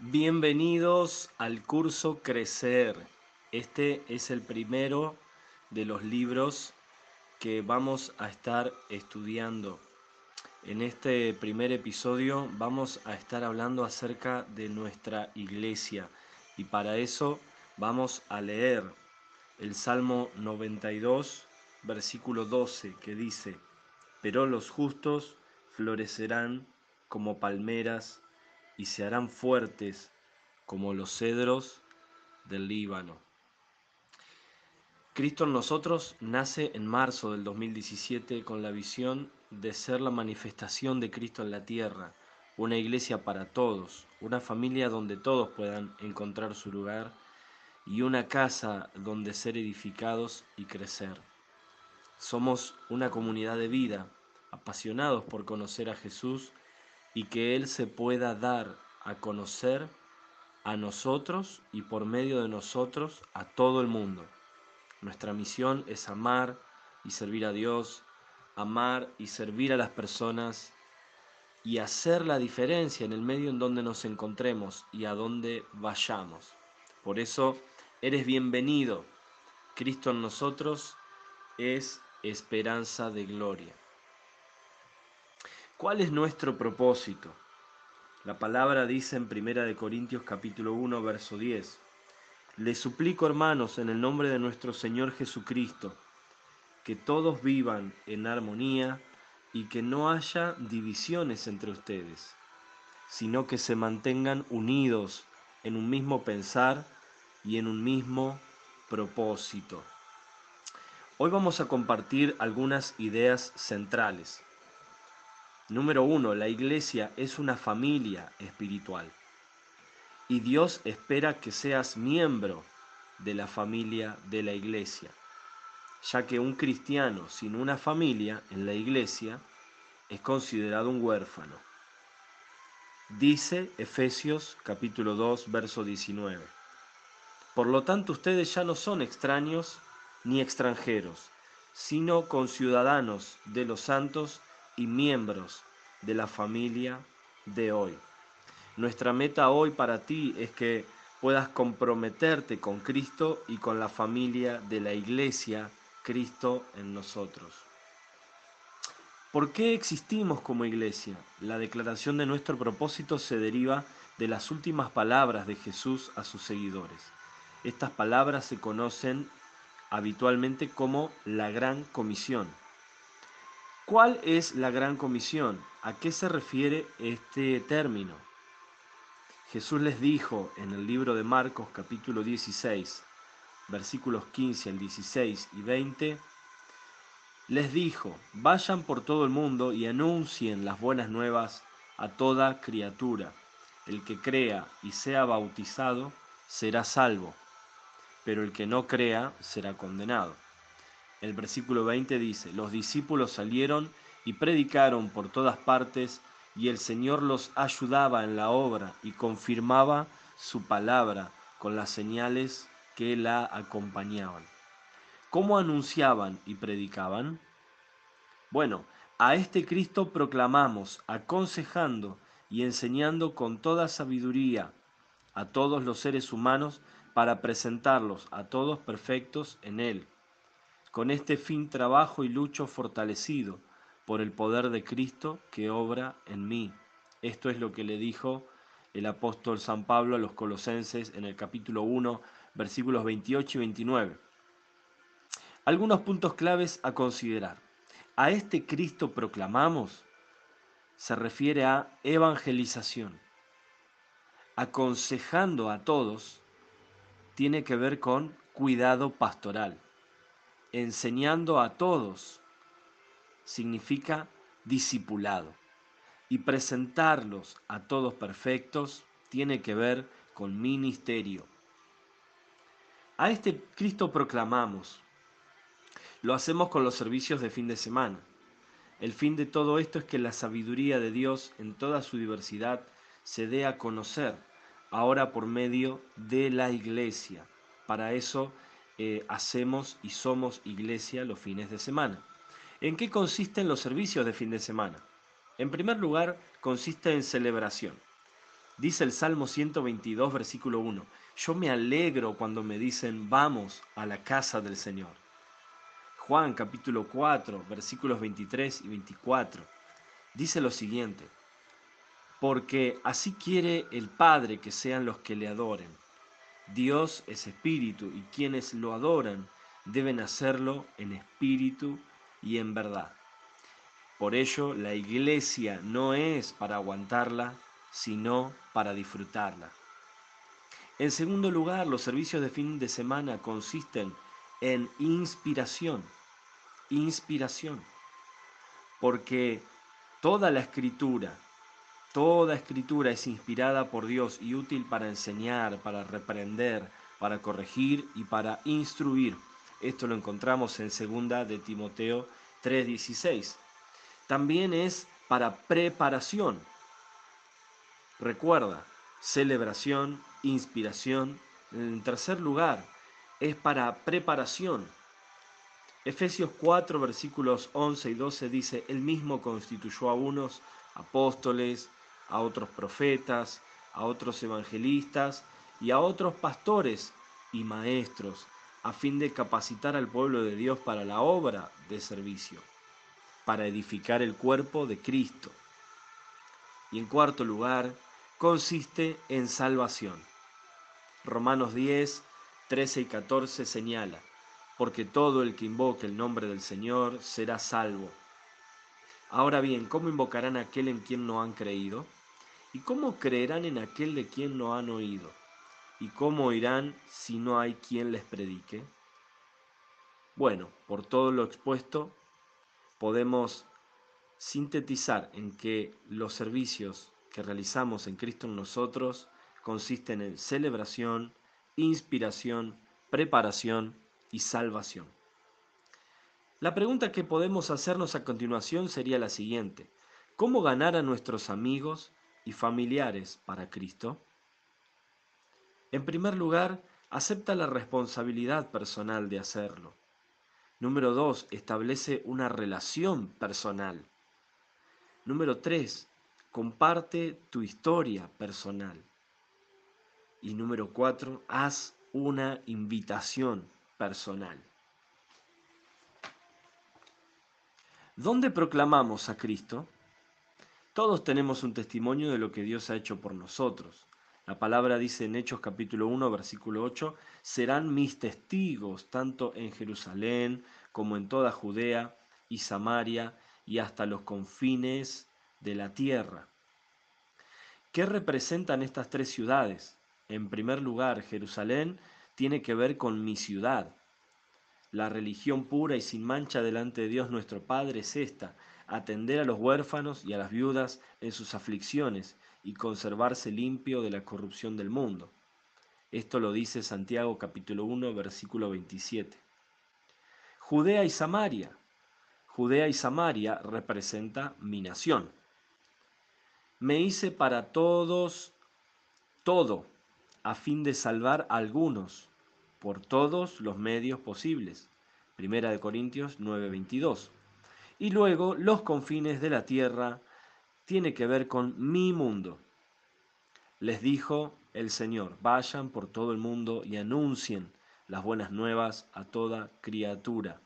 Bienvenidos al curso Crecer. Este es el primero de los libros que vamos a estar estudiando. En este primer episodio vamos a estar hablando acerca de nuestra iglesia y para eso vamos a leer el Salmo 92, versículo 12, que dice, pero los justos florecerán como palmeras y se harán fuertes como los cedros del Líbano. Cristo en nosotros nace en marzo del 2017 con la visión de ser la manifestación de Cristo en la tierra, una iglesia para todos, una familia donde todos puedan encontrar su lugar y una casa donde ser edificados y crecer. Somos una comunidad de vida, apasionados por conocer a Jesús y que Él se pueda dar a conocer a nosotros y por medio de nosotros a todo el mundo. Nuestra misión es amar y servir a Dios, amar y servir a las personas y hacer la diferencia en el medio en donde nos encontremos y a donde vayamos. Por eso eres bienvenido. Cristo en nosotros es esperanza de gloria. ¿Cuál es nuestro propósito? La palabra dice en Primera de Corintios capítulo 1 verso 10. Les suplico, hermanos, en el nombre de nuestro Señor Jesucristo, que todos vivan en armonía y que no haya divisiones entre ustedes, sino que se mantengan unidos en un mismo pensar y en un mismo propósito. Hoy vamos a compartir algunas ideas centrales. Número uno, la iglesia es una familia espiritual y Dios espera que seas miembro de la familia de la iglesia, ya que un cristiano sin una familia en la iglesia es considerado un huérfano. Dice Efesios capítulo 2, verso 19. Por lo tanto, ustedes ya no son extraños ni extranjeros, sino conciudadanos de los santos y miembros de la familia de hoy. Nuestra meta hoy para ti es que puedas comprometerte con Cristo y con la familia de la iglesia, Cristo en nosotros. ¿Por qué existimos como iglesia? La declaración de nuestro propósito se deriva de las últimas palabras de Jesús a sus seguidores. Estas palabras se conocen habitualmente como la gran comisión. ¿Cuál es la gran comisión? ¿A qué se refiere este término? Jesús les dijo en el libro de Marcos capítulo 16, versículos 15 al 16 y 20, les dijo, vayan por todo el mundo y anuncien las buenas nuevas a toda criatura. El que crea y sea bautizado será salvo, pero el que no crea será condenado. El versículo 20 dice, los discípulos salieron y predicaron por todas partes y el Señor los ayudaba en la obra y confirmaba su palabra con las señales que la acompañaban. ¿Cómo anunciaban y predicaban? Bueno, a este Cristo proclamamos, aconsejando y enseñando con toda sabiduría a todos los seres humanos para presentarlos a todos perfectos en Él con este fin trabajo y lucho fortalecido por el poder de Cristo que obra en mí. Esto es lo que le dijo el apóstol San Pablo a los colosenses en el capítulo 1, versículos 28 y 29. Algunos puntos claves a considerar. A este Cristo proclamamos se refiere a evangelización. Aconsejando a todos tiene que ver con cuidado pastoral enseñando a todos significa discipulado. Y presentarlos a todos perfectos tiene que ver con ministerio. A este Cristo proclamamos. Lo hacemos con los servicios de fin de semana. El fin de todo esto es que la sabiduría de Dios en toda su diversidad se dé a conocer, ahora por medio de la iglesia. Para eso eh, hacemos y somos iglesia los fines de semana. ¿En qué consisten los servicios de fin de semana? En primer lugar, consiste en celebración. Dice el Salmo 122, versículo 1, yo me alegro cuando me dicen vamos a la casa del Señor. Juan capítulo 4, versículos 23 y 24, dice lo siguiente, porque así quiere el Padre que sean los que le adoren. Dios es espíritu y quienes lo adoran deben hacerlo en espíritu y en verdad. Por ello, la iglesia no es para aguantarla, sino para disfrutarla. En segundo lugar, los servicios de fin de semana consisten en inspiración, inspiración, porque toda la escritura, toda escritura es inspirada por Dios y útil para enseñar, para reprender, para corregir y para instruir. Esto lo encontramos en segunda de Timoteo 3:16 también es para preparación. Recuerda, celebración, inspiración. En tercer lugar, es para preparación. Efesios 4, versículos 11 y 12 dice, Él mismo constituyó a unos apóstoles, a otros profetas, a otros evangelistas y a otros pastores y maestros, a fin de capacitar al pueblo de Dios para la obra de servicio para edificar el cuerpo de Cristo. Y en cuarto lugar, consiste en salvación. Romanos 10, 13 y 14 señala, porque todo el que invoque el nombre del Señor será salvo. Ahora bien, ¿cómo invocarán a aquel en quien no han creído? ¿Y cómo creerán en aquel de quien no han oído? ¿Y cómo oirán si no hay quien les predique? Bueno, por todo lo expuesto, podemos sintetizar en que los servicios que realizamos en Cristo en nosotros consisten en celebración, inspiración, preparación y salvación. La pregunta que podemos hacernos a continuación sería la siguiente. ¿Cómo ganar a nuestros amigos y familiares para Cristo? En primer lugar, acepta la responsabilidad personal de hacerlo. Número dos, establece una relación personal. Número tres, comparte tu historia personal. Y número cuatro, haz una invitación personal. ¿Dónde proclamamos a Cristo? Todos tenemos un testimonio de lo que Dios ha hecho por nosotros. La palabra dice en Hechos capítulo 1, versículo 8, serán mis testigos tanto en Jerusalén como en toda Judea y Samaria y hasta los confines de la tierra. ¿Qué representan estas tres ciudades? En primer lugar, Jerusalén tiene que ver con mi ciudad. La religión pura y sin mancha delante de Dios nuestro Padre es esta, atender a los huérfanos y a las viudas en sus aflicciones y conservarse limpio de la corrupción del mundo. Esto lo dice Santiago capítulo 1 versículo 27. Judea y Samaria. Judea y Samaria representa mi nación. Me hice para todos todo a fin de salvar a algunos por todos los medios posibles. Primera de Corintios 9:22. Y luego los confines de la tierra tiene que ver con mi mundo. Les dijo el Señor, vayan por todo el mundo y anuncien las buenas nuevas a toda criatura.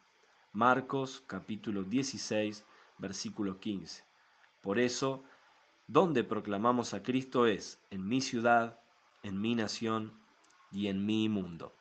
Marcos capítulo 16, versículo 15. Por eso, donde proclamamos a Cristo es en mi ciudad, en mi nación y en mi mundo.